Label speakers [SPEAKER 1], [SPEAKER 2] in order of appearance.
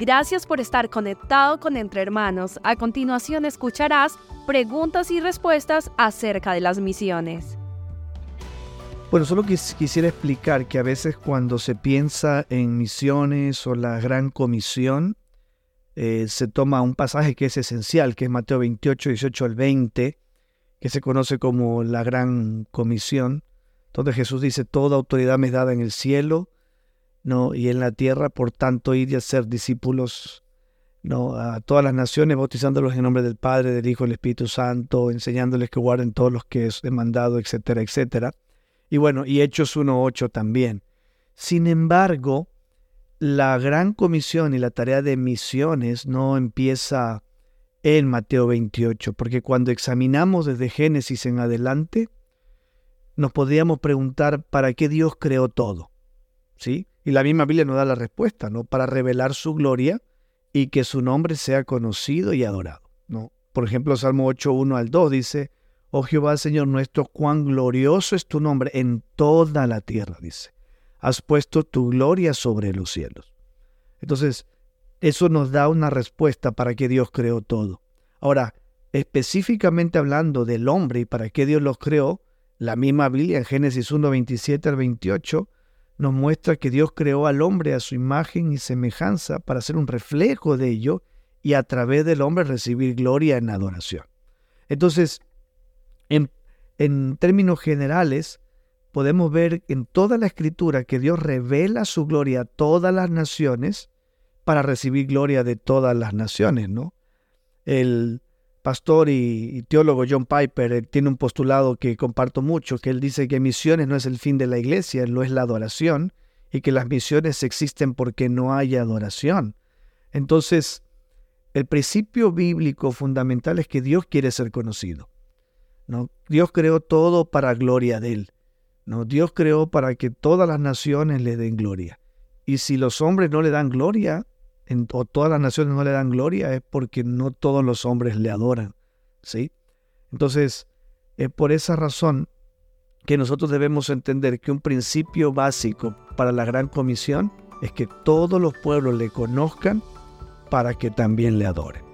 [SPEAKER 1] Gracias por estar conectado con Entre Hermanos. A continuación escucharás preguntas y respuestas acerca de las misiones.
[SPEAKER 2] Bueno, solo quisiera explicar que a veces cuando se piensa en misiones o la gran comisión, eh, se toma un pasaje que es esencial, que es Mateo 28, 18 al 20, que se conoce como la gran comisión, donde Jesús dice, toda autoridad me es dada en el cielo ¿no? y en la tierra, por tanto, ir y hacer discípulos ¿no? a todas las naciones, bautizándolos en nombre del Padre, del Hijo del Espíritu Santo, enseñándoles que guarden todos los que he mandado, etcétera, etcétera. Y bueno, y Hechos 1.8 también. Sin embargo, la gran comisión y la tarea de misiones no empieza en Mateo 28, porque cuando examinamos desde Génesis en adelante, nos podríamos preguntar para qué Dios creó todo. ¿Sí? Y la misma Biblia nos da la respuesta, ¿no? Para revelar su gloria y que su nombre sea conocido y adorado, ¿no? Por ejemplo, Salmo 8, 1 al 2 dice, Oh Jehová, Señor nuestro, cuán glorioso es tu nombre en toda la tierra, dice. Has puesto tu gloria sobre los cielos. Entonces, eso nos da una respuesta para que Dios creó todo. Ahora, específicamente hablando del hombre y para qué Dios los creó, la misma Biblia en Génesis 1, 27 al 28 nos muestra que Dios creó al hombre a su imagen y semejanza para ser un reflejo de ello y a través del hombre recibir gloria en adoración. Entonces, en, en términos generales, podemos ver en toda la escritura que Dios revela su gloria a todas las naciones para recibir gloria de todas las naciones, ¿no? El pastor y, teólogo John Piper tiene un postulado que comparto mucho, que él dice que misiones no es el fin de la iglesia, no es la adoración, y que las misiones existen porque no hay adoración. Entonces, el principio bíblico fundamental es que Dios quiere ser conocido. ¿no? Dios creó todo para gloria de Él. ¿no? Dios creó para que todas las naciones le den gloria. Y si los hombres no le dan gloria, o todas las naciones no le dan gloria, es porque no todos los hombres le adoran. ¿sí? Entonces, es por esa razón que nosotros debemos entender que un principio básico para la gran comisión es que todos los pueblos le conozcan para que también le adoren.